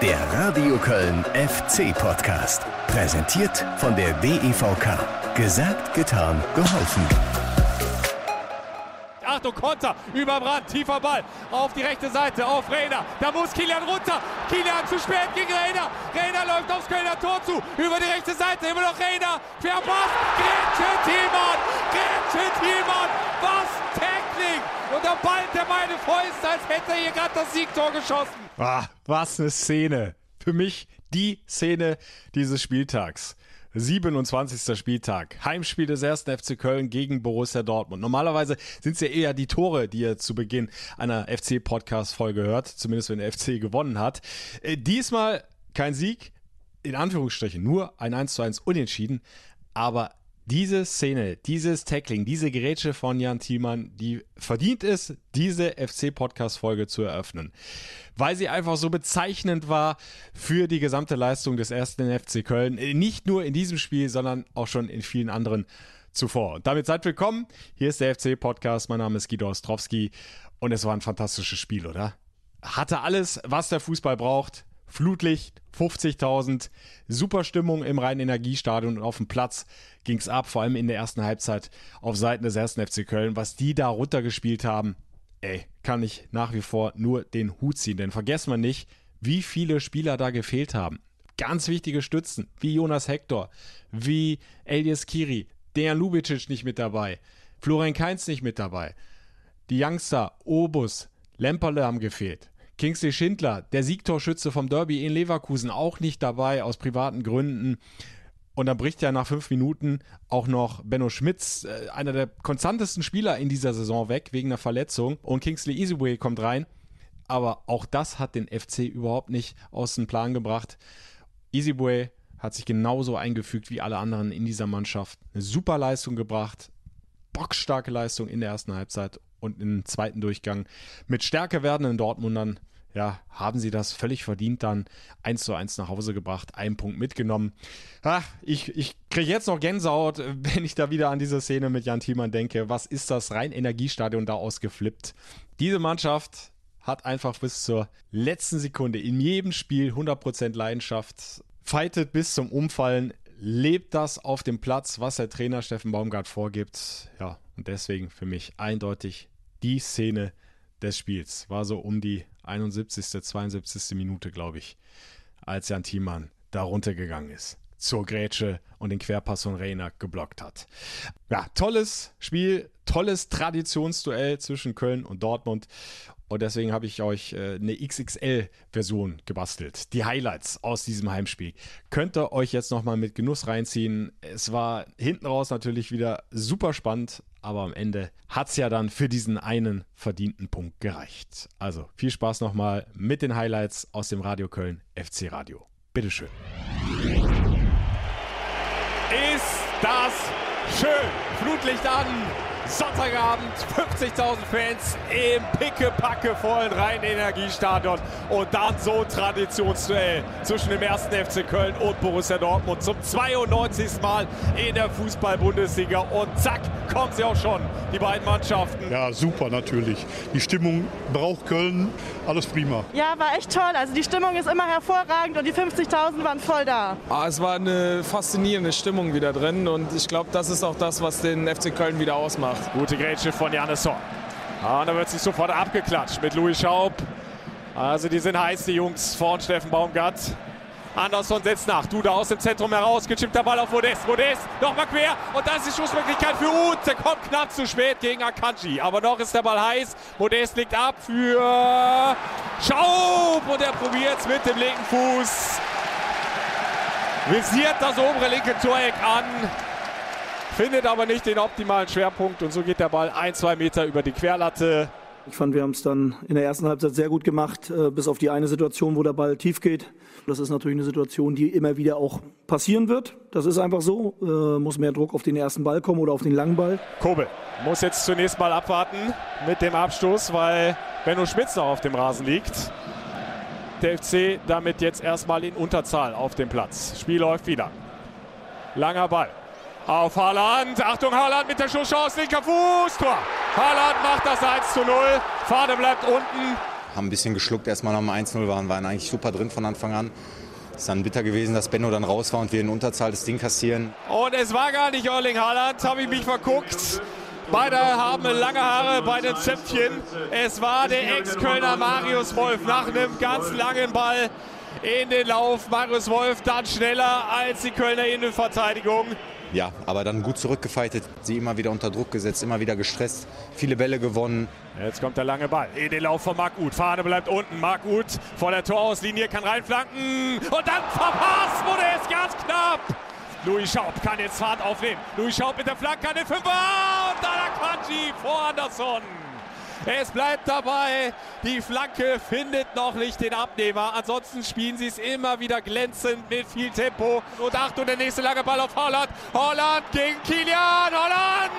Der Radio Köln FC Podcast. Präsentiert von der DEVK. Gesagt, getan, geholfen. Achtung, Konter, überbrannt, tiefer Ball auf die rechte Seite, auf Reiner. Da muss Kilian runter. Kilian zu spät gegen Reiner. Reiner läuft aufs Kölner Tor zu. Über die rechte Seite, immer noch Reiner. Querpass. Grätsche Thielmann. Grätsche Thielmann. Was Tackling. Und da ballt er meine Fäuste, als hätte er hier gerade das Siegtor geschossen. Ah, was eine Szene. Für mich die Szene dieses Spieltags. 27. Spieltag. Heimspiel des ersten FC Köln gegen Borussia Dortmund. Normalerweise sind es ja eher die Tore, die ihr zu Beginn einer FC-Podcast-Folge hört, zumindest wenn der FC gewonnen hat. Äh, diesmal kein Sieg, in Anführungsstrichen, nur ein 1 zu 1 Unentschieden, aber diese Szene, dieses Tackling, diese Gerätsche von Jan Thielmann, die verdient es, diese FC-Podcast-Folge zu eröffnen. Weil sie einfach so bezeichnend war für die gesamte Leistung des ersten FC Köln. Nicht nur in diesem Spiel, sondern auch schon in vielen anderen zuvor. Und damit seid willkommen. Hier ist der FC-Podcast. Mein Name ist Guido Ostrowski. Und es war ein fantastisches Spiel, oder? Hatte alles, was der Fußball braucht. Flutlicht, 50.000, super Stimmung im Rhein-Energiestadion und auf dem Platz ging es ab, vor allem in der ersten Halbzeit auf Seiten des ersten FC Köln. Was die da runtergespielt haben, ey, kann ich nach wie vor nur den Hut ziehen. Denn vergessen wir nicht, wie viele Spieler da gefehlt haben. Ganz wichtige Stützen, wie Jonas Hector, wie Elias Kiri, Dejan Lubicic nicht mit dabei, Florian Kainz nicht mit dabei. Die Youngster, Obus, Lemperle haben gefehlt. Kingsley Schindler, der Siegtorschütze vom Derby in Leverkusen, auch nicht dabei aus privaten Gründen. Und dann bricht ja nach fünf Minuten auch noch Benno Schmitz, äh, einer der konstantesten Spieler in dieser Saison, weg wegen einer Verletzung. Und Kingsley Easyway kommt rein. Aber auch das hat den FC überhaupt nicht aus dem Plan gebracht. Easyway hat sich genauso eingefügt wie alle anderen in dieser Mannschaft. Eine super Leistung gebracht. Bockstarke Leistung in der ersten Halbzeit und im zweiten Durchgang mit stärker werdenden Dortmundern ja, haben sie das völlig verdient dann 1 zu 1 nach Hause gebracht, einen Punkt mitgenommen. Ach, ich, ich kriege jetzt noch Gänsehaut, wenn ich da wieder an diese Szene mit Jan Thiemann denke. Was ist das rein Energiestadion da ausgeflippt? Diese Mannschaft hat einfach bis zur letzten Sekunde in jedem Spiel 100% Leidenschaft, fightet bis zum Umfallen, lebt das auf dem Platz, was der Trainer Steffen Baumgart vorgibt. Ja, und deswegen für mich eindeutig die Szene des Spiels. War so um die 71., 72. Minute, glaube ich, als Jan Thiemann da runtergegangen ist. Zur Grätsche und den Querpass von Reiner geblockt hat. Ja, tolles Spiel, tolles Traditionsduell zwischen Köln und Dortmund. Und deswegen habe ich euch äh, eine XXL-Version gebastelt. Die Highlights aus diesem Heimspiel. Könnt ihr euch jetzt nochmal mit Genuss reinziehen. Es war hinten raus natürlich wieder super spannend, aber am Ende hat es ja dann für diesen einen verdienten Punkt gereicht. Also viel Spaß nochmal mit den Highlights aus dem Radio Köln FC Radio. Bitteschön. Ist das schön. Flutlicht an. Sonntagabend, 50.000 Fans im pickepacke vollen Rhein-Energiestadion und dann so ein Traditionsduell zwischen dem ersten FC Köln und Borussia Dortmund zum 92. Mal in der Fußball-Bundesliga und zack, kommen sie auch schon, die beiden Mannschaften. Ja, super natürlich. Die Stimmung braucht Köln, alles prima. Ja, war echt toll. Also die Stimmung ist immer hervorragend und die 50.000 waren voll da. Ah, es war eine faszinierende Stimmung wieder drin und ich glaube, das ist auch das, was den FC Köln wieder ausmacht. Gute Grätsche von Janis Horn. Ah, da wird sich sofort abgeklatscht mit Louis Schaub. Also die sind heiß, die Jungs von Steffen Baumgart. Andersson setzt nach. Duda aus dem Zentrum heraus. Gechippter Ball auf Modest. Modest nochmal quer. Und das ist die Schussmöglichkeit für Uth. Der kommt knapp zu spät gegen Akanji. Aber noch ist der Ball heiß. Modest liegt ab für Schaub. Und er probiert es mit dem linken Fuß. Visiert das obere linke Toreck an findet aber nicht den optimalen Schwerpunkt und so geht der Ball ein, zwei Meter über die Querlatte. Ich fand, wir haben es dann in der ersten Halbzeit sehr gut gemacht, äh, bis auf die eine Situation, wo der Ball tief geht. Das ist natürlich eine Situation, die immer wieder auch passieren wird. Das ist einfach so. Äh, muss mehr Druck auf den ersten Ball kommen oder auf den langen Ball. Kobel muss jetzt zunächst mal abwarten mit dem Abstoß, weil Benno Schmitz noch auf dem Rasen liegt. Der FC damit jetzt erstmal in Unterzahl auf dem Platz. Spiel läuft wieder. Langer Ball auf Haaland. Achtung, Haaland mit der Schusschance, linker Fuß, Tor. Haaland macht das 1 zu 0. Fahne bleibt unten. haben ein bisschen geschluckt, erstmal nach dem 1-0 waren, waren eigentlich super drin von Anfang an. Ist dann bitter gewesen, dass Benno dann raus war und wir in Unterzahl das Ding kassieren. Und es war gar nicht Erling Haaland, habe ich mich verguckt. Beide haben lange Haare bei den Zöpfchen. Es war der Ex-Kölner Marius Wolf nach einem ganz langen Ball in den Lauf. Marius Wolf dann schneller als die Kölner Innenverteidigung. Ja, aber dann gut zurückgefeitet, sie immer wieder unter Druck gesetzt, immer wieder gestresst, viele Bälle gewonnen. Jetzt kommt der lange Ball in den Lauf von Marc Uth. Fahne bleibt unten. Marc Uth vor der Torauslinie kann reinflanken und dann verpasst wurde es ganz knapp. Louis Schaub kann jetzt Fahrt aufnehmen. Louis Schaub mit der Flanke an den Fünfer und dann Akanji vor Anderson. Es bleibt dabei. Die Flanke findet noch nicht den Abnehmer. Ansonsten spielen sie es immer wieder glänzend mit viel Tempo. Und Achtung, der nächste lange Ball auf Holland. Holland gegen Kilian. Holland!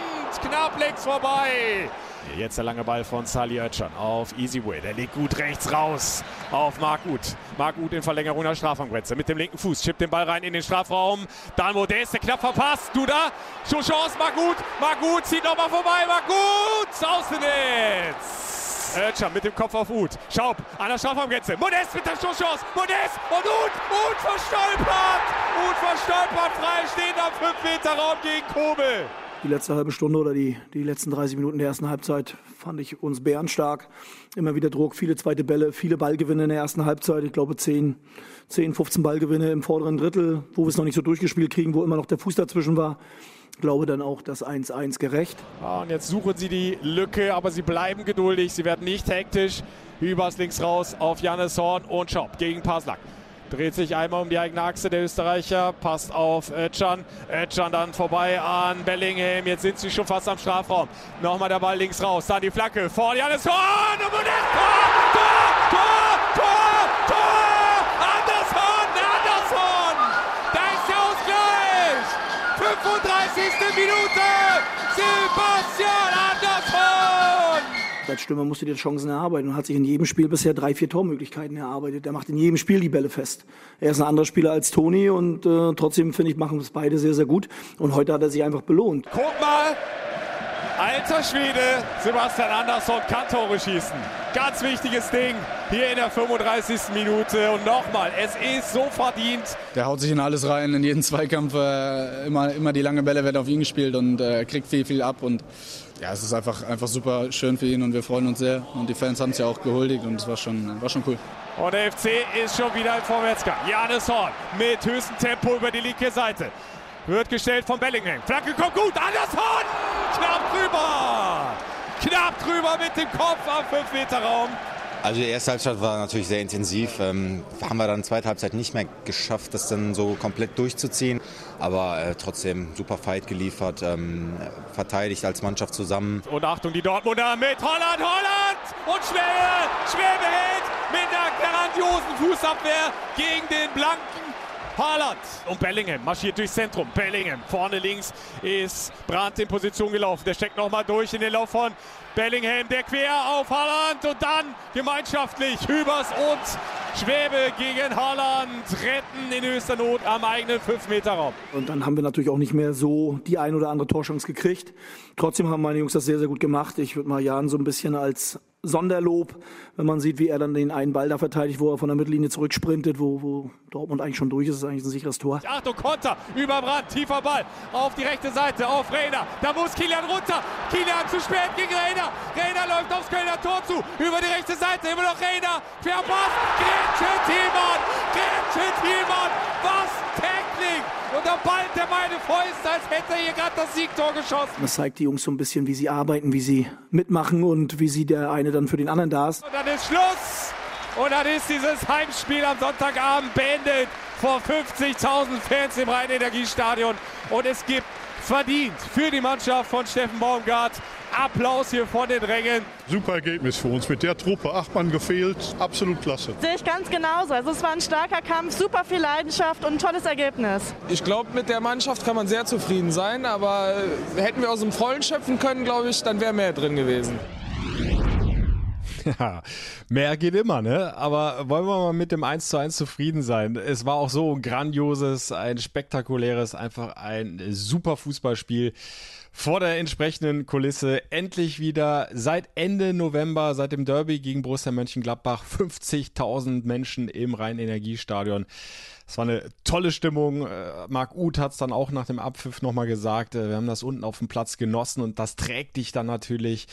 Knapp links vorbei. Jetzt der lange Ball von Sali Özcan auf Easyway. Der legt gut rechts raus auf Marc Uth. Marc Uth in Verlängerung der Strafraumgrenze. Mit dem linken Fuß chippt den Ball rein in den Strafraum. Dann Modeste knapp verpasst. Duda. Schon Chance. Marc Uth. Marc Uth zieht nochmal vorbei. Marc Uth. Außennetz. Özcan mit dem Kopf auf Uth. Schaub an der Strafraumgrenze. Modest mit der Schusschance. Modest und Uth. Uth verstolpert. Uth verstolpert frei am 5 Meter Raum gegen Kobel. Die letzte halbe Stunde oder die, die letzten 30 Minuten der ersten Halbzeit fand ich uns bärenstark. Immer wieder Druck, viele zweite Bälle, viele Ballgewinne in der ersten Halbzeit. Ich glaube 10, 10 15 Ballgewinne im vorderen Drittel, wo wir es noch nicht so durchgespielt kriegen, wo immer noch der Fuß dazwischen war. Ich glaube dann auch das 1-1 gerecht. Ja, und jetzt suchen sie die Lücke, aber sie bleiben geduldig. Sie werden nicht hektisch. Übers links raus auf Jannes Horn und Schaub gegen Paslak. Dreht sich einmal um die eigene Achse der Österreicher, passt auf Özcan. Özcan dann vorbei an Bellingham. Jetzt sind sie schon fast am Strafraum. Nochmal der Ball links raus. Dann die Flanke vor Janis Horn. Und Tor, Tor, Tor, Tor, Tor. Andersson, Andersson. Da ist der Ausgleich. 35. Minute. Sebastian. Als Stürmer musst du dir Chancen erarbeiten und hat sich in jedem Spiel bisher drei, vier Tormöglichkeiten erarbeitet. Er macht in jedem Spiel die Bälle fest. Er ist ein anderer Spieler als Toni und äh, trotzdem finde ich, machen es beide sehr, sehr gut. Und heute hat er sich einfach belohnt. Guck mal, alter Schwede, Sebastian Andersson kann Tore schießen. Ganz wichtiges Ding hier in der 35. Minute. Und nochmal, es ist so verdient. Der haut sich in alles rein, in jeden Zweikampf. Äh, immer, immer die lange Bälle werden auf ihn gespielt und äh, kriegt viel, viel ab. Und ja, es ist einfach, einfach super schön für ihn und wir freuen uns sehr. Und die Fans haben es ja auch gehuldigt und es war schon, war schon cool. Und der FC ist schon wieder im Vorwärtsgang. Janis Horn mit höchstem Tempo über die linke Seite. Wird gestellt von Bellingham. Flanke kommt gut. Andersson! Knapp drüber! Knapp drüber mit dem Kopf am 5-Meter-Raum. Also die erste Halbzeit war natürlich sehr intensiv. Ähm, haben wir dann zweite Halbzeit nicht mehr geschafft, das dann so komplett durchzuziehen. Aber äh, trotzdem super Fight geliefert, ähm, verteidigt als Mannschaft zusammen. Und Achtung, die Dortmunder mit Holland, Holland! Und Schwebe! Schwebe hält mit einer grandiosen Fußabwehr gegen den blanken Haaland und Bellingham marschiert durchs Zentrum. Bellingham vorne links ist Brandt in Position gelaufen. Der steckt nochmal durch in den Lauf von Bellingham. Der quer auf Haaland und dann gemeinschaftlich Hübers und Schwäbe gegen Haaland retten in höchster Not am eigenen 5-Meter-Raum. Und dann haben wir natürlich auch nicht mehr so die ein oder andere Torchance gekriegt. Trotzdem haben meine Jungs das sehr, sehr gut gemacht. Ich würde mal Jan so ein bisschen als Sonderlob, wenn man sieht, wie er dann den einen Ball da verteidigt, wo er von der Mittellinie zurücksprintet, wo, wo Dortmund eigentlich schon durch ist, ist eigentlich ein sicheres Tor. Achtung, Konter, über Brand, tiefer Ball auf die rechte Seite, auf Reiner. Da muss Kilian runter. Kilian zu spät gegen Reiner. Reiner läuft aufs Kölner Tor zu. Über die rechte Seite, immer noch Reiner. Querpass. Gretchen Thielmann. Gretchen Thielmann. Was. Und da ballt er meine Fäuste, als hätte er hier gerade das Siegtor geschossen. Das zeigt die Jungs so ein bisschen, wie sie arbeiten, wie sie mitmachen und wie sie der eine dann für den anderen da ist. Und dann ist Schluss. Und dann ist dieses Heimspiel am Sonntagabend beendet vor 50.000 Fans im Rhein-Energiestadion. Und es gibt verdient für die Mannschaft von Steffen Baumgart Applaus hier von den Rängen. Super Ergebnis für uns. Mit der Truppe, acht Mann gefehlt, absolut klasse. Sehe ich ganz genauso. Also es war ein starker Kampf, super viel Leidenschaft und ein tolles Ergebnis. Ich glaube, mit der Mannschaft kann man sehr zufrieden sein, aber hätten wir aus dem Vollen schöpfen können, glaube ich, dann wäre mehr drin gewesen. Ja, mehr geht immer, ne? Aber wollen wir mal mit dem 1 zu 1 zufrieden sein? Es war auch so ein grandioses, ein spektakuläres, einfach ein super Fußballspiel vor der entsprechenden Kulisse endlich wieder seit Ende November, seit dem Derby gegen Borussia Mönchengladbach, 50.000 Menschen im Rhein-Energiestadion. Es war eine tolle Stimmung. Äh, Marc Uth hat es dann auch nach dem Abpfiff nochmal gesagt. Äh, wir haben das unten auf dem Platz genossen und das trägt dich dann natürlich.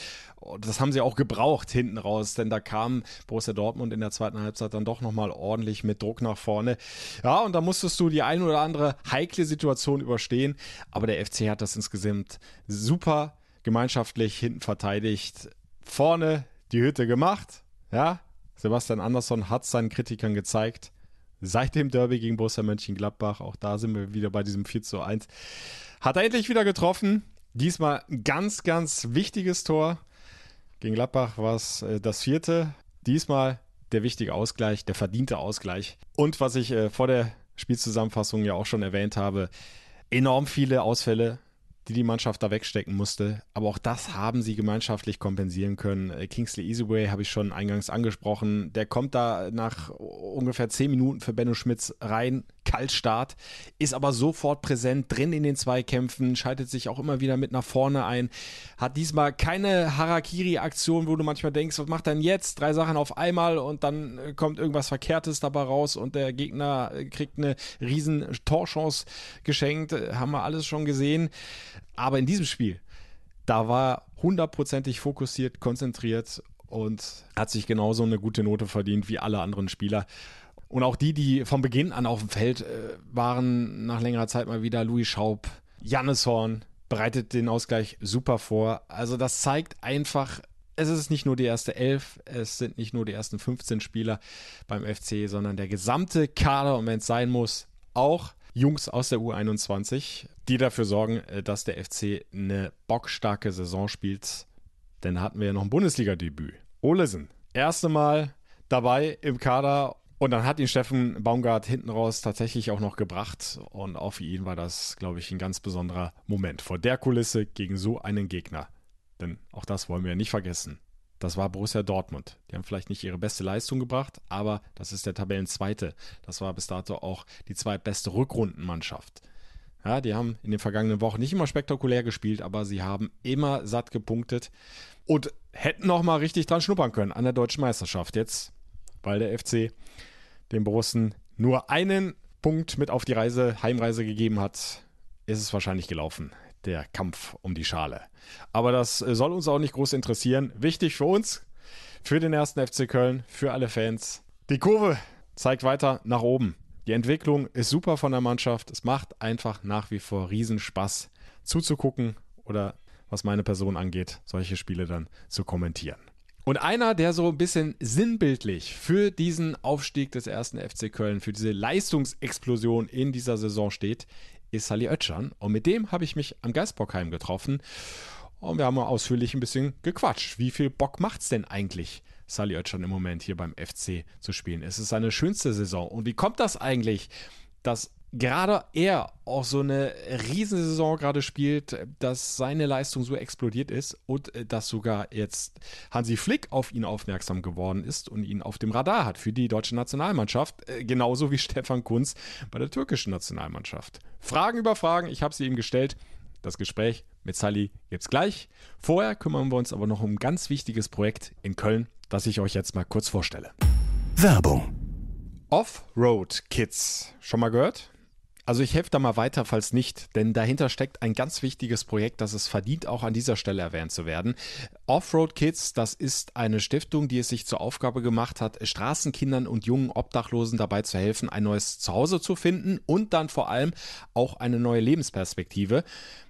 Das haben sie auch gebraucht hinten raus, denn da kam Borussia Dortmund in der zweiten Halbzeit dann doch nochmal ordentlich mit Druck nach vorne. Ja, und da musstest du die ein oder andere heikle Situation überstehen. Aber der FC hat das insgesamt super gemeinschaftlich hinten verteidigt. Vorne die Hütte gemacht. Ja, Sebastian Andersson hat seinen Kritikern gezeigt seit dem Derby gegen Borussia Mönchengladbach. Auch da sind wir wieder bei diesem 4 zu 1. Hat er endlich wieder getroffen. Diesmal ein ganz, ganz wichtiges Tor. Gegen Gladbach war es äh, das vierte. Diesmal der wichtige Ausgleich, der verdiente Ausgleich. Und was ich äh, vor der Spielzusammenfassung ja auch schon erwähnt habe, enorm viele Ausfälle die die Mannschaft da wegstecken musste. Aber auch das haben sie gemeinschaftlich kompensieren können. Äh, Kingsley Easyway habe ich schon eingangs angesprochen. Der kommt da nach ungefähr zehn Minuten für Benno Schmitz rein. Kaltstart, ist aber sofort präsent, drin in den Zweikämpfen, schaltet sich auch immer wieder mit nach vorne ein. Hat diesmal keine Harakiri-Aktion, wo du manchmal denkst, was macht er denn jetzt? Drei Sachen auf einmal und dann äh, kommt irgendwas Verkehrtes dabei raus und der Gegner äh, kriegt eine riesen Torchance geschenkt. Haben wir alles schon gesehen. Aber in diesem Spiel, da war hundertprozentig fokussiert, konzentriert und hat sich genauso eine gute Note verdient wie alle anderen Spieler. Und auch die, die von Beginn an auf dem Feld äh, waren, nach längerer Zeit mal wieder Louis Schaub, Jannes Horn, bereitet den Ausgleich super vor. Also das zeigt einfach, es ist nicht nur die erste Elf, es sind nicht nur die ersten 15 Spieler beim FC, sondern der gesamte Kader und wenn es sein muss, auch Jungs aus der U21, die dafür sorgen, äh, dass der FC eine bockstarke Saison spielt. Denn da hatten wir ja noch ein Bundesliga-Debüt. Olesen, erste Mal dabei im Kader und dann hat ihn Steffen Baumgart hinten raus tatsächlich auch noch gebracht. Und auch für ihn war das, glaube ich, ein ganz besonderer Moment. Vor der Kulisse gegen so einen Gegner. Denn auch das wollen wir ja nicht vergessen. Das war Borussia Dortmund. Die haben vielleicht nicht ihre beste Leistung gebracht, aber das ist der Tabellenzweite. Das war bis dato auch die zweitbeste Rückrundenmannschaft. Ja, die haben in den vergangenen Wochen nicht immer spektakulär gespielt, aber sie haben immer satt gepunktet und hätten noch mal richtig dran schnuppern können an der deutschen Meisterschaft. Jetzt, weil der FC den Borussen nur einen Punkt mit auf die Reise, Heimreise gegeben hat, ist es wahrscheinlich gelaufen der Kampf um die Schale. Aber das äh, soll uns auch nicht groß interessieren. Wichtig für uns, für den ersten FC Köln, für alle Fans. Die Kurve zeigt weiter nach oben. Die Entwicklung ist super von der Mannschaft. Es macht einfach nach wie vor Riesenspaß zuzugucken oder was meine Person angeht, solche Spiele dann zu kommentieren. Und einer, der so ein bisschen sinnbildlich für diesen Aufstieg des ersten FC Köln, für diese Leistungsexplosion in dieser Saison steht, ist Sally Oetschan. Und mit dem habe ich mich am Geistbockheim getroffen. Und wir haben mal ausführlich ein bisschen gequatscht. Wie viel Bock macht es denn eigentlich, Sally Oetschan im Moment hier beim FC zu spielen? Es ist seine schönste Saison. Und wie kommt das eigentlich, dass gerade er auch so eine Riesensaison gerade spielt, dass seine Leistung so explodiert ist und äh, dass sogar jetzt Hansi Flick auf ihn aufmerksam geworden ist und ihn auf dem Radar hat für die deutsche Nationalmannschaft, äh, genauso wie Stefan Kunz bei der türkischen Nationalmannschaft. Fragen über Fragen, ich habe sie ihm gestellt. Das Gespräch mit Sally gibt's gleich. Vorher kümmern wir uns aber noch um ein ganz wichtiges Projekt in Köln, das ich euch jetzt mal kurz vorstelle. Werbung. Off-Road Kids. Schon mal gehört? Also ich helfe da mal weiter, falls nicht, denn dahinter steckt ein ganz wichtiges Projekt, das es verdient, auch an dieser Stelle erwähnt zu werden. Offroad Kids, das ist eine Stiftung, die es sich zur Aufgabe gemacht hat, Straßenkindern und jungen Obdachlosen dabei zu helfen, ein neues Zuhause zu finden und dann vor allem auch eine neue Lebensperspektive.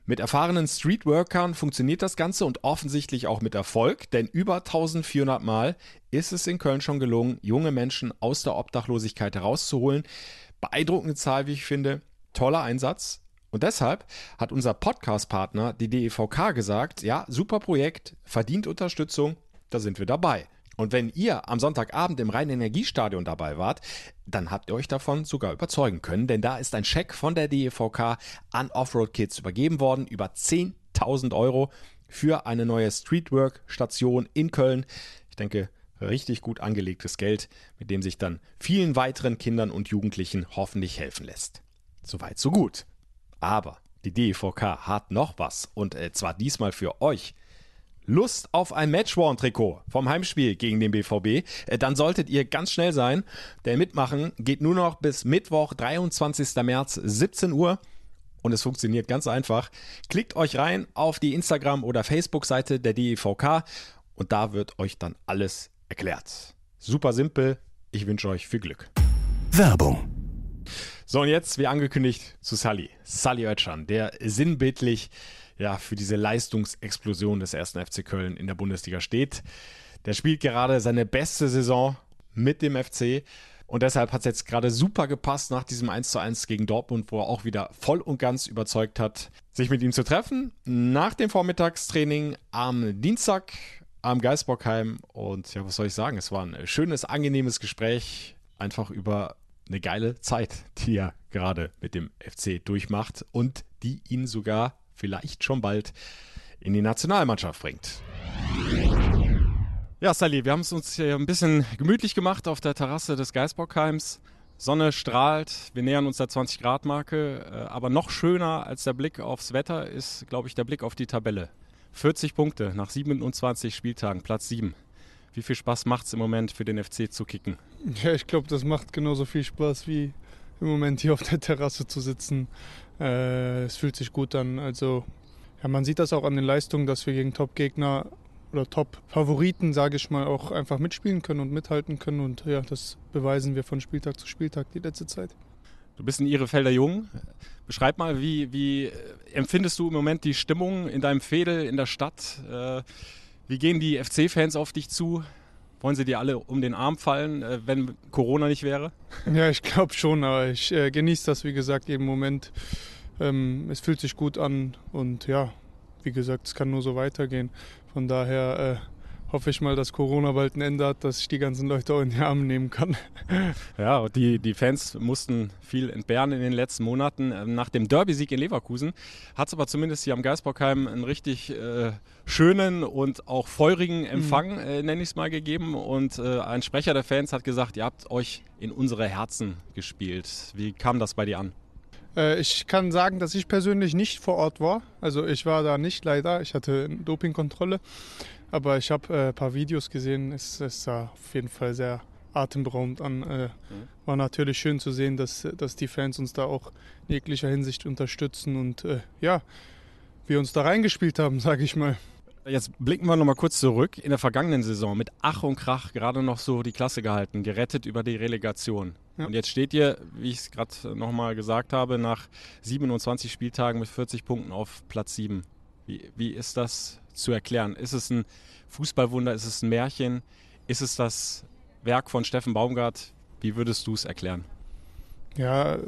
Mit erfahrenen Streetworkern funktioniert das Ganze und offensichtlich auch mit Erfolg, denn über 1400 Mal ist es in Köln schon gelungen, junge Menschen aus der Obdachlosigkeit herauszuholen. Beeindruckende Zahl, wie ich finde. Toller Einsatz. Und deshalb hat unser Podcast-Partner, die DEVK, gesagt, ja, super Projekt, verdient Unterstützung, da sind wir dabei. Und wenn ihr am Sonntagabend im Rhein-Energiestadion dabei wart, dann habt ihr euch davon sogar überzeugen können, denn da ist ein Scheck von der DEVK an Offroad Kids übergeben worden, über 10.000 Euro für eine neue Streetwork-Station in Köln. Ich denke, richtig gut angelegtes Geld, mit dem sich dann vielen weiteren Kindern und Jugendlichen hoffentlich helfen lässt. Soweit, so gut. Aber die DEVK hat noch was und äh, zwar diesmal für euch. Lust auf ein Matchworn-Trikot vom Heimspiel gegen den BVB, äh, dann solltet ihr ganz schnell sein. Der Mitmachen geht nur noch bis Mittwoch, 23. März, 17 Uhr. Und es funktioniert ganz einfach. Klickt euch rein auf die Instagram- oder Facebook-Seite der DEVK und da wird euch dann alles erklärt. Super simpel. Ich wünsche euch viel Glück. Werbung. So, und jetzt, wie angekündigt, zu Sally. Sally Oetschan, der sinnbildlich ja, für diese Leistungsexplosion des ersten FC Köln in der Bundesliga steht. Der spielt gerade seine beste Saison mit dem FC. Und deshalb hat es jetzt gerade super gepasst nach diesem 1:1 gegen Dortmund, wo er auch wieder voll und ganz überzeugt hat, sich mit ihm zu treffen. Nach dem Vormittagstraining am Dienstag am Geisbockheim. Und ja, was soll ich sagen? Es war ein schönes, angenehmes Gespräch. Einfach über eine geile Zeit, die er gerade mit dem FC durchmacht und die ihn sogar vielleicht schon bald in die Nationalmannschaft bringt. Ja, Sally, wir haben es uns hier ein bisschen gemütlich gemacht auf der Terrasse des Geisbockheims. Sonne strahlt, wir nähern uns der 20-Grad-Marke, äh, aber noch schöner als der Blick aufs Wetter ist, glaube ich, der Blick auf die Tabelle. 40 Punkte nach 27 Spieltagen, Platz 7. Wie viel Spaß macht es im Moment für den FC zu kicken? Ja, ich glaube, das macht genauso viel Spaß wie im Moment hier auf der Terrasse zu sitzen. Äh, es fühlt sich gut an. Also ja, man sieht das auch an den Leistungen, dass wir gegen Top-Gegner oder Top-Favoriten, sage ich mal, auch einfach mitspielen können und mithalten können. Und ja, das beweisen wir von Spieltag zu Spieltag die letzte Zeit. Du bist in Ihrefelder Jung. Beschreib mal, wie, wie empfindest du im Moment die Stimmung in deinem Fädel, in der Stadt? Äh, wie gehen die FC-Fans auf dich zu? Wollen sie dir alle um den Arm fallen, äh, wenn Corona nicht wäre? Ja, ich glaube schon, aber ich äh, genieße das, wie gesagt, jeden Moment. Ähm, es fühlt sich gut an und ja, wie gesagt, es kann nur so weitergehen. Von daher äh, hoffe ich mal, dass Corona bald ein Ende hat, dass ich die ganzen Leute auch in die Arme nehmen kann. Ja, die, die Fans mussten viel entbehren in den letzten Monaten. Ähm, nach dem Derby-Sieg in Leverkusen hat es aber zumindest hier am Geisbockheim einen richtig äh, schönen und auch feurigen Empfang, mhm. äh, nenne ich es mal, gegeben. Und äh, ein Sprecher der Fans hat gesagt, ihr habt euch in unsere Herzen gespielt. Wie kam das bei dir an? Äh, ich kann sagen, dass ich persönlich nicht vor Ort war. Also ich war da nicht leider. Ich hatte Dopingkontrolle. Aber ich habe äh, ein paar Videos gesehen. Es, es sah auf jeden Fall sehr atemberaubend an. Äh, mhm. War natürlich schön zu sehen, dass, dass die Fans uns da auch in jeglicher Hinsicht unterstützen und äh, ja, wir uns da reingespielt haben, sage ich mal. Jetzt blicken wir nochmal kurz zurück. In der vergangenen Saison mit Ach und Krach gerade noch so die Klasse gehalten, gerettet über die Relegation. Ja. Und jetzt steht ihr, wie ich es gerade nochmal gesagt habe, nach 27 Spieltagen mit 40 Punkten auf Platz 7. Wie, wie ist das zu erklären? Ist es ein Fußballwunder? Ist es ein Märchen? Ist es das Werk von Steffen Baumgart? Wie würdest du es erklären? Ja,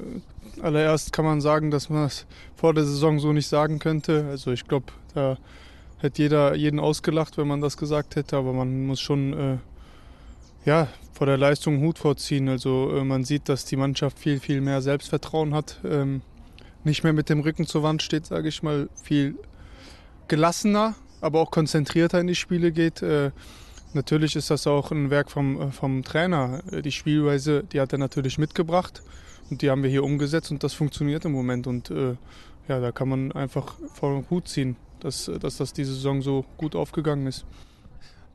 allererst kann man sagen, dass man es vor der Saison so nicht sagen könnte. Also ich glaube, da hätte jeder jeden ausgelacht, wenn man das gesagt hätte, aber man muss schon äh, ja, vor der Leistung Hut vorziehen. Also äh, man sieht, dass die Mannschaft viel, viel mehr Selbstvertrauen hat, ähm, nicht mehr mit dem Rücken zur Wand steht, sage ich mal, viel gelassener, aber auch konzentrierter in die Spiele geht. Äh, natürlich ist das auch ein Werk vom, äh, vom Trainer. Äh, die Spielweise, die hat er natürlich mitgebracht und die haben wir hier umgesetzt und das funktioniert im Moment. Und ja, da kann man einfach vor den Hut ziehen, dass, dass das diese Saison so gut aufgegangen ist.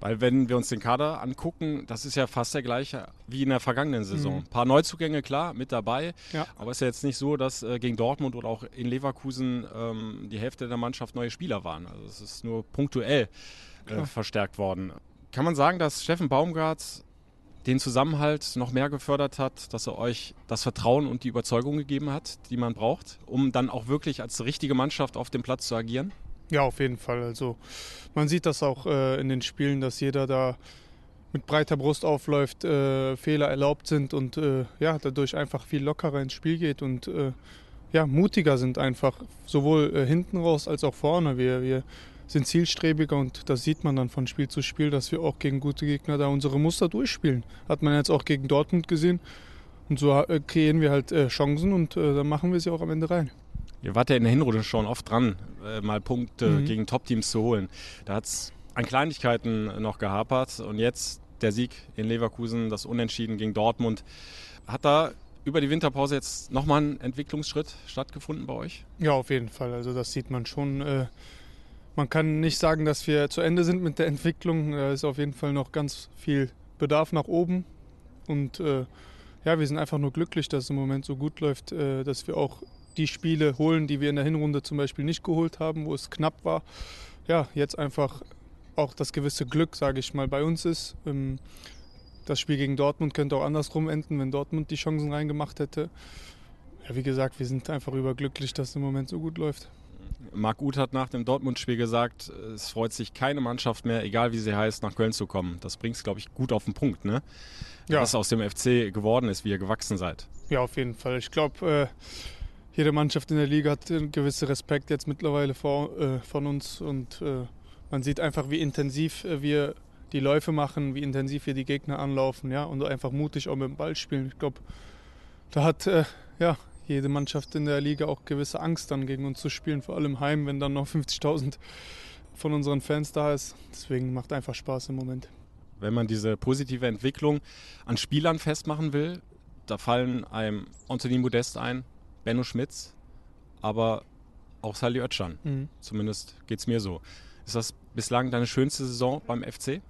Weil wenn wir uns den Kader angucken, das ist ja fast der gleiche wie in der vergangenen Saison. Mhm. Ein paar Neuzugänge, klar, mit dabei. Ja. Aber es ist ja jetzt nicht so, dass äh, gegen Dortmund oder auch in Leverkusen ähm, die Hälfte der Mannschaft neue Spieler waren. Also es ist nur punktuell äh, verstärkt worden. Kann man sagen, dass Steffen Baumgart den Zusammenhalt noch mehr gefördert hat, dass er euch das Vertrauen und die Überzeugung gegeben hat, die man braucht, um dann auch wirklich als richtige Mannschaft auf dem Platz zu agieren? Ja, auf jeden Fall. Also man sieht das auch äh, in den Spielen, dass jeder da mit breiter Brust aufläuft, äh, Fehler erlaubt sind und äh, ja, dadurch einfach viel lockerer ins Spiel geht und äh, ja, mutiger sind einfach, sowohl äh, hinten raus als auch vorne. Wir, wir sind zielstrebiger und das sieht man dann von Spiel zu Spiel, dass wir auch gegen gute Gegner da unsere Muster durchspielen. Hat man jetzt auch gegen Dortmund gesehen. Und so äh, kreieren wir halt Chancen und dann machen wir sie auch am Ende rein. Ihr wart ja in der Hinrunde schon oft dran, äh, mal Punkte mhm. gegen Top-Teams zu holen. Da hat es an Kleinigkeiten noch gehapert und jetzt der Sieg in Leverkusen, das Unentschieden gegen Dortmund. Hat da über die Winterpause jetzt nochmal ein Entwicklungsschritt stattgefunden bei euch? Ja, auf jeden Fall. Also das sieht man schon. Äh, man kann nicht sagen, dass wir zu Ende sind mit der Entwicklung. Da ist auf jeden Fall noch ganz viel Bedarf nach oben. Und äh, ja, wir sind einfach nur glücklich, dass es im Moment so gut läuft, äh, dass wir auch die Spiele holen, die wir in der Hinrunde zum Beispiel nicht geholt haben, wo es knapp war. Ja, jetzt einfach auch das gewisse Glück, sage ich mal, bei uns ist. Ähm, das Spiel gegen Dortmund könnte auch andersrum enden, wenn Dortmund die Chancen reingemacht hätte. Ja, wie gesagt, wir sind einfach überglücklich, dass es im Moment so gut läuft. Marc Uth hat nach dem Dortmund-Spiel gesagt, es freut sich keine Mannschaft mehr, egal wie sie heißt, nach Köln zu kommen. Das bringt es, glaube ich, gut auf den Punkt, ne? Ja. Was aus dem FC geworden ist, wie ihr gewachsen seid. Ja, auf jeden Fall. Ich glaube, äh, jede Mannschaft in der Liga hat einen gewissen Respekt jetzt mittlerweile vor, äh, von uns und äh, man sieht einfach, wie intensiv äh, wir die Läufe machen, wie intensiv wir die Gegner anlaufen, ja, und einfach mutig auch mit dem Ball spielen. Ich glaube, da hat äh, ja jede Mannschaft in der Liga auch gewisse Angst dann gegen uns zu spielen, vor allem heim, wenn dann noch 50.000 von unseren Fans da ist. Deswegen macht einfach Spaß im Moment. Wenn man diese positive Entwicklung an Spielern festmachen will, da fallen einem Anthony Modest ein, Benno Schmitz, aber auch Sally Oetschan. Mhm. Zumindest geht es mir so. Ist das bislang deine schönste Saison beim FC?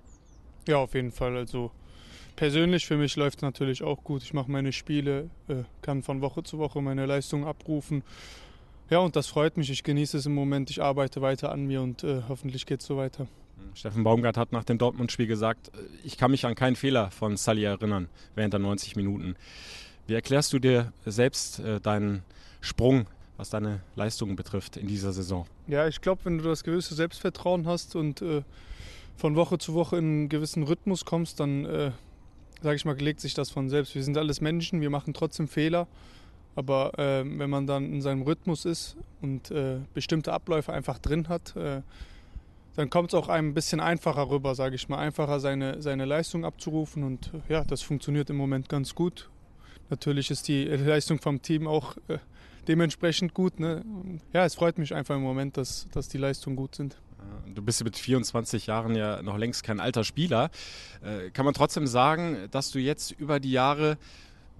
Ja, auf jeden Fall. Also persönlich für mich läuft es natürlich auch gut. Ich mache meine Spiele, äh, kann von Woche zu Woche meine Leistung abrufen. Ja, und das freut mich. Ich genieße es im Moment. Ich arbeite weiter an mir und äh, hoffentlich geht es so weiter. Steffen Baumgart hat nach dem Dortmund-Spiel gesagt, äh, ich kann mich an keinen Fehler von Sally erinnern während der 90 Minuten. Wie erklärst du dir selbst äh, deinen Sprung, was deine Leistungen betrifft in dieser Saison? Ja, ich glaube, wenn du das gewisse Selbstvertrauen hast und äh, von Woche zu Woche in einen gewissen Rhythmus kommst, dann, äh, sage ich mal, legt sich das von selbst. Wir sind alles Menschen, wir machen trotzdem Fehler. Aber äh, wenn man dann in seinem Rhythmus ist und äh, bestimmte Abläufe einfach drin hat, äh, dann kommt es auch einem ein bisschen einfacher rüber, sage ich mal, einfacher seine, seine Leistung abzurufen. Und äh, ja, das funktioniert im Moment ganz gut. Natürlich ist die Leistung vom Team auch äh, dementsprechend gut. Ne? Ja, es freut mich einfach im Moment, dass, dass die Leistungen gut sind. Du bist mit 24 Jahren ja noch längst kein alter Spieler. Äh, kann man trotzdem sagen, dass du jetzt über die Jahre,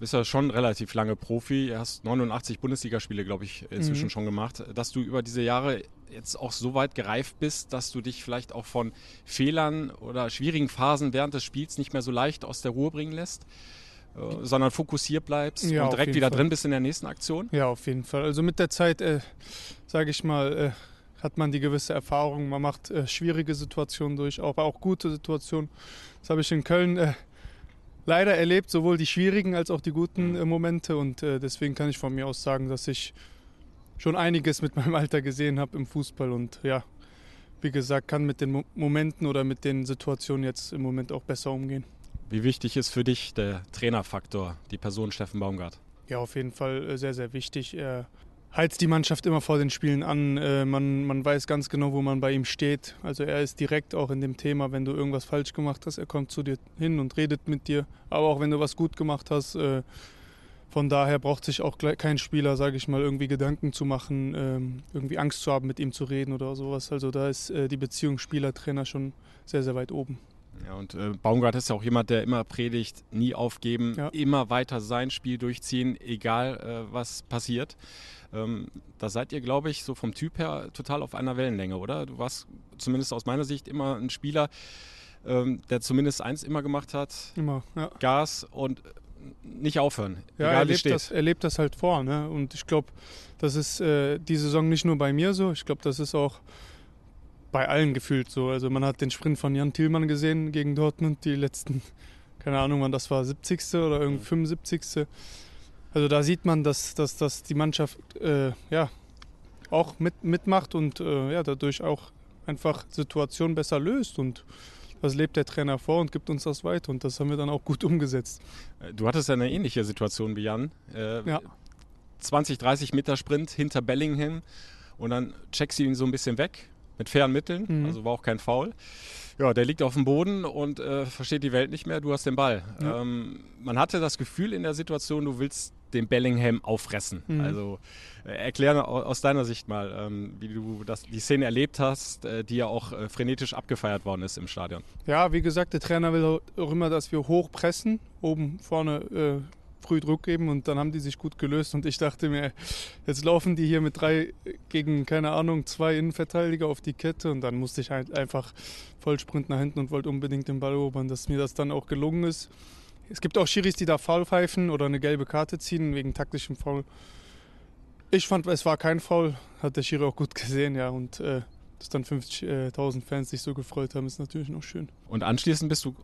bist ja schon relativ lange Profi, hast 89 Bundesligaspiele, glaube ich, inzwischen mhm. schon gemacht, dass du über diese Jahre jetzt auch so weit gereift bist, dass du dich vielleicht auch von Fehlern oder schwierigen Phasen während des Spiels nicht mehr so leicht aus der Ruhe bringen lässt? Äh, sondern fokussiert bleibst ja, und direkt wieder Fall. drin bist in der nächsten Aktion? Ja, auf jeden Fall. Also mit der Zeit, äh, sage ich mal, äh, hat man die gewisse Erfahrung. Man macht äh, schwierige Situationen durch, aber auch gute Situationen. Das habe ich in Köln äh, leider erlebt, sowohl die schwierigen als auch die guten äh, Momente. Und deswegen kann ich von mir aus sagen, dass ich schon einiges mit meinem Alter gesehen habe im Fußball. Und ja, wie gesagt, kann mit den Mo Momenten oder mit den Situationen jetzt im Moment auch besser umgehen. Wie wichtig ist für dich der Trainerfaktor, die Person Steffen Baumgart? Ja, auf jeden Fall äh, sehr, sehr wichtig. Er heizt die Mannschaft immer vor den Spielen an. Äh, man, man weiß ganz genau, wo man bei ihm steht. Also er ist direkt auch in dem Thema, wenn du irgendwas falsch gemacht hast, er kommt zu dir hin und redet mit dir. Aber auch wenn du was gut gemacht hast, äh, von daher braucht sich auch kein Spieler, sage ich mal, irgendwie Gedanken zu machen, ähm, irgendwie Angst zu haben, mit ihm zu reden oder sowas. Also da ist die Beziehung Spieler-Trainer schon sehr, sehr weit oben. Ja, und äh, Baumgart ist ja auch jemand, der immer predigt, nie aufgeben, ja. immer weiter sein Spiel durchziehen, egal äh, was passiert. Ähm, da seid ihr, glaube ich, so vom Typ her total auf einer Wellenlänge, oder? Du warst zumindest aus meiner Sicht immer ein Spieler, ähm, der zumindest eins immer gemacht hat: immer, ja. Gas und nicht aufhören. Ja, er lebt, das, er lebt das halt vor. Ne? Und ich glaube, das ist äh, die Saison nicht nur bei mir so. Ich glaube, das ist auch bei allen gefühlt so. Also man hat den Sprint von Jan Thielmann gesehen gegen Dortmund, die letzten, keine Ahnung, wann das war, 70. oder irgendwie 75. Also da sieht man, dass, dass, dass die Mannschaft äh, ja, auch mit, mitmacht und äh, ja, dadurch auch einfach Situationen besser löst. Und das lebt der Trainer vor und gibt uns das weiter. Und das haben wir dann auch gut umgesetzt. Du hattest ja eine ähnliche Situation wie Jan. Äh, ja. 20, 30 Meter Sprint hinter Bellingham und dann checkst du ihn so ein bisschen weg mit fairen Mitteln, mhm. also war auch kein Foul. Ja, der liegt auf dem Boden und äh, versteht die Welt nicht mehr, du hast den Ball. Ja. Ähm, man hatte das Gefühl in der Situation, du willst den Bellingham auffressen. Mhm. Also äh, erkläre aus deiner Sicht mal, ähm, wie du das, die Szene erlebt hast, äh, die ja auch äh, frenetisch abgefeiert worden ist im Stadion. Ja, wie gesagt, der Trainer will auch immer, dass wir hoch pressen, oben vorne äh, früh Druck geben und dann haben die sich gut gelöst und ich dachte mir, jetzt laufen die hier mit drei gegen, keine Ahnung, zwei Innenverteidiger auf die Kette und dann musste ich halt einfach Vollsprint nach hinten und wollte unbedingt den Ball erobern, dass mir das dann auch gelungen ist. Es gibt auch Schiris, die da Foul pfeifen oder eine gelbe Karte ziehen wegen taktischem Foul. Ich fand, es war kein Foul, hat der Schiri auch gut gesehen, ja, und äh, dass dann 50.000 Fans sich so gefreut haben, ist natürlich noch schön. Und anschließend bist du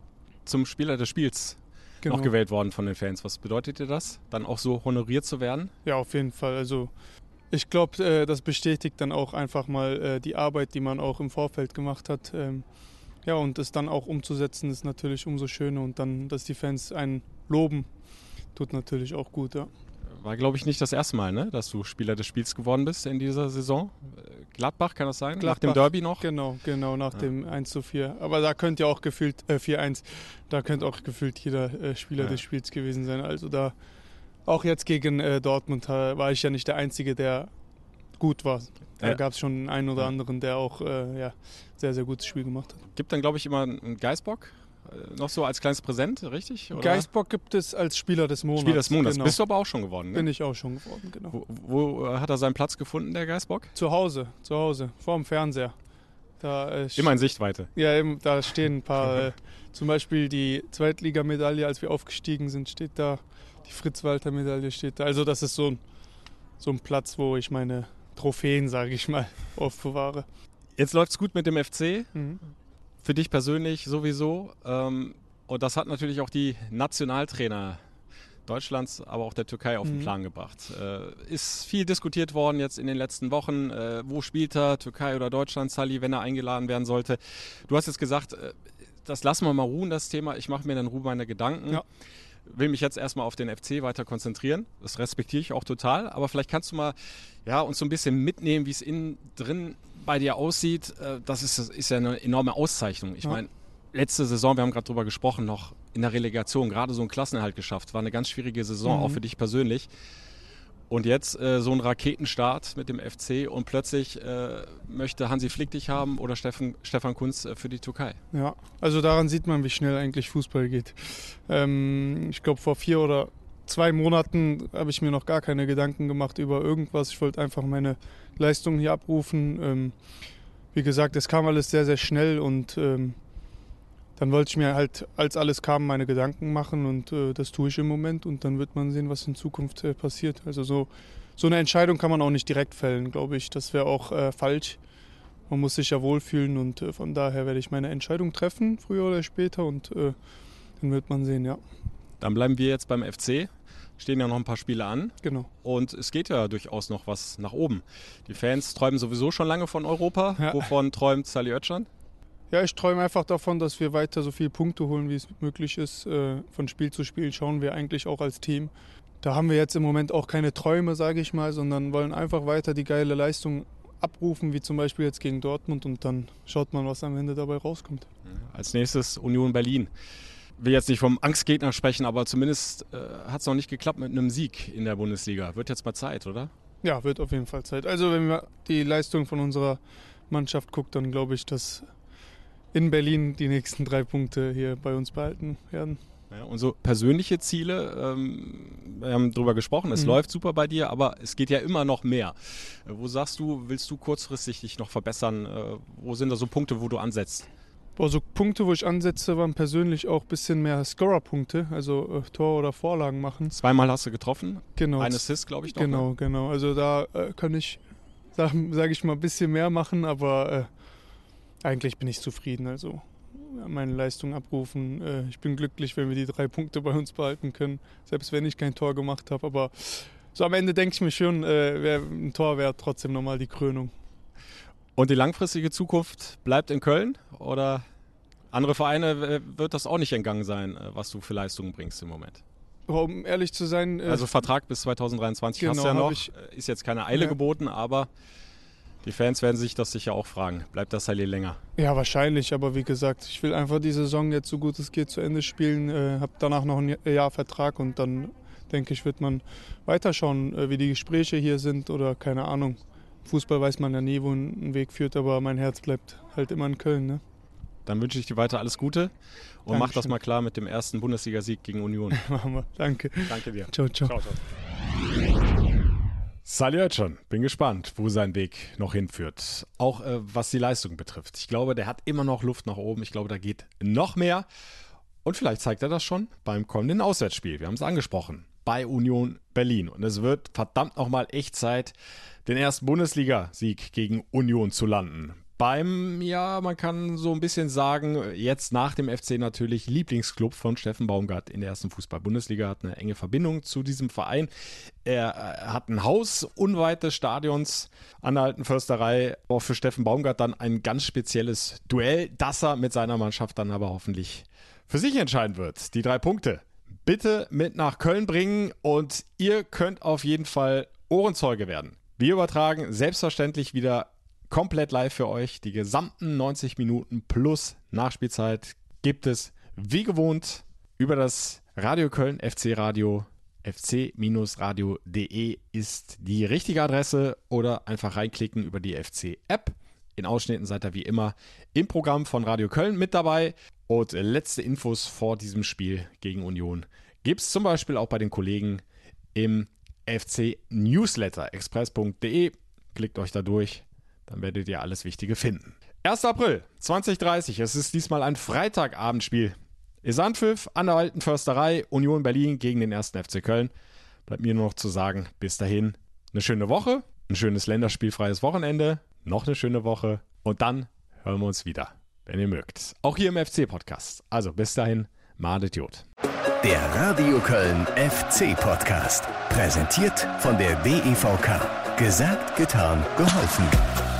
zum Spieler des Spiels genau. noch gewählt worden von den Fans. Was bedeutet dir das, dann auch so honoriert zu werden? Ja, auf jeden Fall. Also ich glaube, äh, das bestätigt dann auch einfach mal äh, die Arbeit, die man auch im Vorfeld gemacht hat. Ähm, ja, und es dann auch umzusetzen, ist natürlich umso schöner. Und dann, dass die Fans einen loben, tut natürlich auch gut, ja. War, glaube ich, nicht das erste Mal, ne, dass du Spieler des Spiels geworden bist in dieser Saison. Gladbach, kann das sein? Gladbach, nach dem Derby noch? Genau, genau, nach ja. dem 1 zu 4. Aber da könnte ja auch gefühlt, äh, 4-1, da könnte auch gefühlt jeder äh, Spieler ja. des Spiels gewesen sein. Also da, auch jetzt gegen äh, Dortmund äh, war ich ja nicht der Einzige, der gut war. Da ja. gab es schon einen oder anderen, der auch äh, ja, sehr, sehr gutes Spiel gemacht hat. Gibt dann, glaube ich, immer einen Geißbock noch so als kleines Präsent, richtig? Oder? Geistbock gibt es als Spieler des Monats. Spieler des Monats. Genau. Bist du aber auch schon geworden, ne? Bin ich auch schon geworden, genau. Wo, wo äh, hat er seinen Platz gefunden, der Geistbock? Zu Hause, zu Hause, vor dem Fernseher. Da, äh, Immer in Sichtweite. Ja, eben, da stehen ein paar, äh, zum Beispiel die Zweitligamedaille, als wir aufgestiegen sind, steht da. Die Fritz-Walter-Medaille steht da. Also das ist so ein, so ein Platz, wo ich meine Trophäen, sage ich mal, aufbewahre. Jetzt läuft es gut mit dem FC. Mhm für dich persönlich sowieso. Ähm, und das hat natürlich auch die Nationaltrainer Deutschlands, aber auch der Türkei auf den mhm. Plan gebracht. Äh, ist viel diskutiert worden jetzt in den letzten Wochen. Äh, wo spielt er, Türkei oder Deutschland, Sally, wenn er eingeladen werden sollte? Du hast jetzt gesagt, äh, das lassen wir mal ruhen, das Thema. Ich mache mir dann Ruhe meine Gedanken. Ja. Will mich jetzt erstmal auf den FC weiter konzentrieren. Das respektiere ich auch total. Aber vielleicht kannst du mal ja, uns so ein bisschen mitnehmen, wie es innen drin bei dir aussieht, äh, das ist, ist ja eine enorme Auszeichnung. Ich ja. meine, letzte Saison, wir haben gerade drüber gesprochen, noch in der Relegation gerade so einen Klassenerhalt geschafft. War eine ganz schwierige Saison, mhm. auch für dich persönlich. Und jetzt äh, so ein Raketenstart mit dem FC und plötzlich äh, möchte Hansi Flick dich haben oder Steffen, Stefan Kunz äh, für die Türkei. Ja, also daran sieht man, wie schnell eigentlich Fußball geht. Ähm, ich glaube, vor vier oder zwei Monaten habe ich mir noch gar keine Gedanken gemacht über irgendwas. Ich wollte einfach meine Leistungen hier abrufen. Ähm, wie gesagt, es kam alles sehr, sehr schnell und ähm, dann wollte ich mir halt, als alles kam, meine Gedanken machen und äh, das tue ich im Moment und dann wird man sehen, was in Zukunft äh, passiert. Also so, so eine Entscheidung kann man auch nicht direkt fällen, glaube ich. Das wäre auch äh, falsch. Man muss sich ja wohlfühlen und äh, von daher werde ich meine Entscheidung treffen, früher oder später und äh, dann wird man sehen, ja. Dann bleiben wir jetzt beim FC. Stehen ja noch ein paar Spiele an. Genau. Und es geht ja durchaus noch was nach oben. Die Fans träumen sowieso schon lange von Europa. Ja. Wovon träumt Sally Oetschan? Ja, ich träume einfach davon, dass wir weiter so viele Punkte holen, wie es möglich ist. Äh, von Spiel zu Spiel schauen wir eigentlich auch als Team. Da haben wir jetzt im Moment auch keine Träume, sage ich mal, sondern wollen einfach weiter die geile Leistung abrufen, wie zum Beispiel jetzt gegen Dortmund und dann schaut man, was am Ende dabei rauskommt. Als nächstes Union Berlin will jetzt nicht vom Angstgegner sprechen, aber zumindest äh, hat es noch nicht geklappt mit einem Sieg in der Bundesliga. Wird jetzt mal Zeit, oder? Ja, wird auf jeden Fall Zeit. Also wenn man die Leistung von unserer Mannschaft guckt, dann glaube ich, dass in Berlin die nächsten drei Punkte hier bei uns behalten werden. Ja, und so persönliche Ziele, ähm, wir haben darüber gesprochen, es mhm. läuft super bei dir, aber es geht ja immer noch mehr. Äh, wo sagst du, willst du kurzfristig dich noch verbessern? Äh, wo sind da so Punkte, wo du ansetzt? Boah, so Punkte, wo ich ansetze, waren persönlich auch ein bisschen mehr Scorer-Punkte, also äh, Tor oder Vorlagen machen. Zweimal hast du getroffen. Genau. Ein Assist, glaube ich, noch. Genau, ne? genau. Also da äh, kann ich, sage sag ich mal, ein bisschen mehr machen, aber äh, eigentlich bin ich zufrieden. Also meine Leistung abrufen. Äh, ich bin glücklich, wenn wir die drei Punkte bei uns behalten können, selbst wenn ich kein Tor gemacht habe. Aber so am Ende denke ich mir schon, äh, ein Tor wäre trotzdem nochmal die Krönung. Und die langfristige Zukunft bleibt in Köln oder andere Vereine äh, wird das auch nicht entgangen sein, äh, was du für Leistungen bringst im Moment? Um ehrlich zu sein. Äh, also Vertrag bis 2023 genau, hast du ja noch. Ich, ist jetzt keine Eile ja. geboten, aber die Fans werden sich das sicher auch fragen. Bleibt das Halle länger? Ja, wahrscheinlich. Aber wie gesagt, ich will einfach die Saison jetzt so gut es geht zu Ende spielen. Äh, habe danach noch ein Jahr Vertrag und dann denke ich, wird man weiterschauen, äh, wie die Gespräche hier sind oder keine Ahnung. Fußball weiß man ja nie, wo ein Weg führt, aber mein Herz bleibt halt immer in Köln. Ne? Dann wünsche ich dir weiter alles Gute und mach das mal klar mit dem ersten Bundesligasieg gegen Union. Machen wir. Danke. Danke dir. Ciao, ciao. Ciao, ciao. Sally Oetschon, bin gespannt, wo sein Weg noch hinführt. Auch äh, was die Leistung betrifft. Ich glaube, der hat immer noch Luft nach oben. Ich glaube, da geht noch mehr. Und vielleicht zeigt er das schon beim kommenden Auswärtsspiel. Wir haben es angesprochen. Bei Union Berlin. Und es wird verdammt nochmal echt Zeit, den ersten Bundesliga-Sieg gegen Union zu landen beim, ja, man kann so ein bisschen sagen, jetzt nach dem FC natürlich Lieblingsclub von Steffen Baumgart in der ersten Fußball-Bundesliga, hat eine enge Verbindung zu diesem Verein. Er äh, hat ein Haus unweit des Stadions an der Alten Försterei. Auch für Steffen Baumgart dann ein ganz spezielles Duell, das er mit seiner Mannschaft dann aber hoffentlich für sich entscheiden wird. Die drei Punkte bitte mit nach Köln bringen und ihr könnt auf jeden Fall Ohrenzeuge werden. Wir übertragen selbstverständlich wieder komplett live für euch. Die gesamten 90 Minuten plus Nachspielzeit gibt es wie gewohnt über das Radio Köln FC Radio fc-radio.de ist die richtige Adresse oder einfach reinklicken über die FC-App. In Ausschnitten seid ihr wie immer im Programm von Radio Köln mit dabei. Und letzte Infos vor diesem Spiel gegen Union gibt es zum Beispiel auch bei den Kollegen im FC Newsletter express.de. Klickt euch da durch, dann werdet ihr alles Wichtige finden. 1. April 2030, es ist diesmal ein Freitagabendspiel. Isanpfiff an der Alten Försterei, Union Berlin gegen den 1. FC Köln. Bleibt mir nur noch zu sagen, bis dahin eine schöne Woche, ein schönes länderspielfreies Wochenende, noch eine schöne Woche und dann hören wir uns wieder, wenn ihr mögt. Auch hier im FC-Podcast. Also bis dahin, Madet Jod. Der Radio Köln FC Podcast. Präsentiert von der DEVK. Gesagt, getan, geholfen.